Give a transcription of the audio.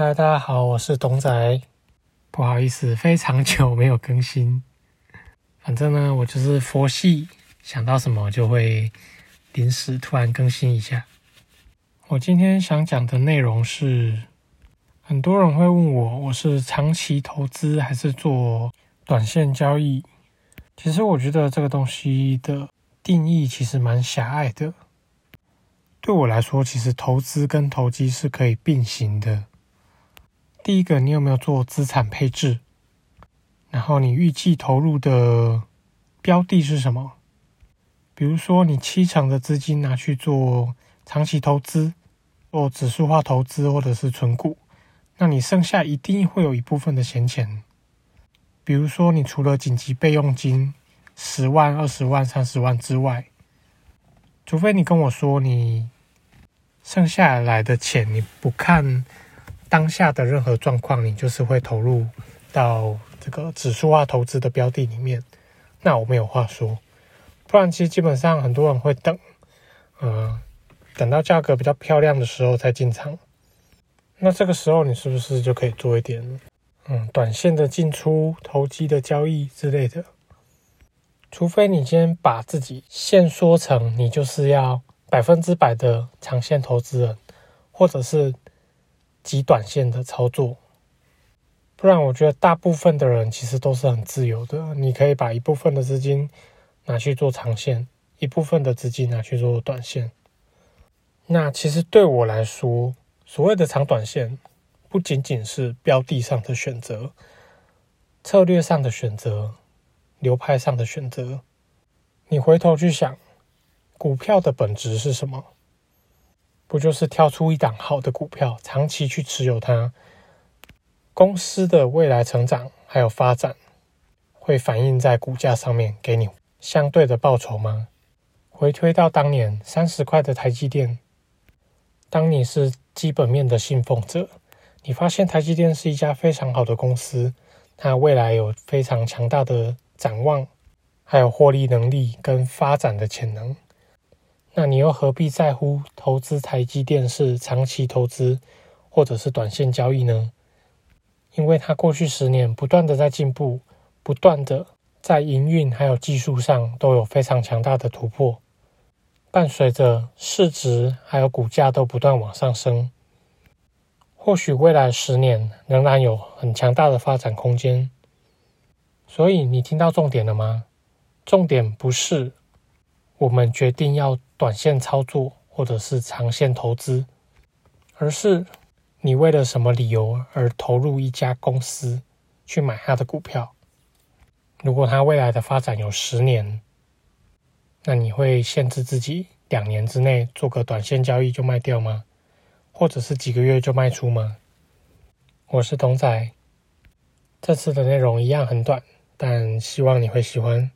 嗨，大家好，我是董仔。不好意思，非常久没有更新。反正呢，我就是佛系，想到什么就会临时突然更新一下。我今天想讲的内容是，很多人会问我，我是长期投资还是做短线交易？其实我觉得这个东西的定义其实蛮狭隘的。对我来说，其实投资跟投机是可以并行的。第一个，你有没有做资产配置？然后你预计投入的标的是什么？比如说，你七成的资金拿去做长期投资，做指数化投资或者是存股，那你剩下一定会有一部分的闲钱。比如说，你除了紧急备用金十万、二十万、三十万之外，除非你跟我说你剩下来的钱你不看当下的任何状况，你就是会投入到这个指数化投资的标的里面，那我没有话说。不然，其实基本上很多人会等，呃，等到价格比较漂亮的时候再进场。那这个时候你是不是就可以做一点，嗯，短线的进出、投机的交易之类的？除非你今天把自己限缩成你就是要百分之百的长线投资人，或者是极短线的操作，不然我觉得大部分的人其实都是很自由的。你可以把一部分的资金拿去做长线，一部分的资金拿去做短线。那其实对我来说，所谓的长短线，不仅仅是标的上的选择，策略上的选择。流派上的选择，你回头去想，股票的本质是什么？不就是挑出一档好的股票，长期去持有它，公司的未来成长还有发展，会反映在股价上面，给你相对的报酬吗？回推到当年三十块的台积电，当你是基本面的信奉者，你发现台积电是一家非常好的公司，它未来有非常强大的。展望，还有获利能力跟发展的潜能，那你又何必在乎投资台积电是长期投资或者是短线交易呢？因为它过去十年不断的在进步，不断的在营运还有技术上都有非常强大的突破，伴随着市值还有股价都不断往上升，或许未来十年仍然有很强大的发展空间。所以你听到重点了吗？重点不是我们决定要短线操作或者是长线投资，而是你为了什么理由而投入一家公司去买它的股票。如果它未来的发展有十年，那你会限制自己两年之内做个短线交易就卖掉吗？或者是几个月就卖出吗？我是董仔，这次的内容一样很短。但希望你会喜欢。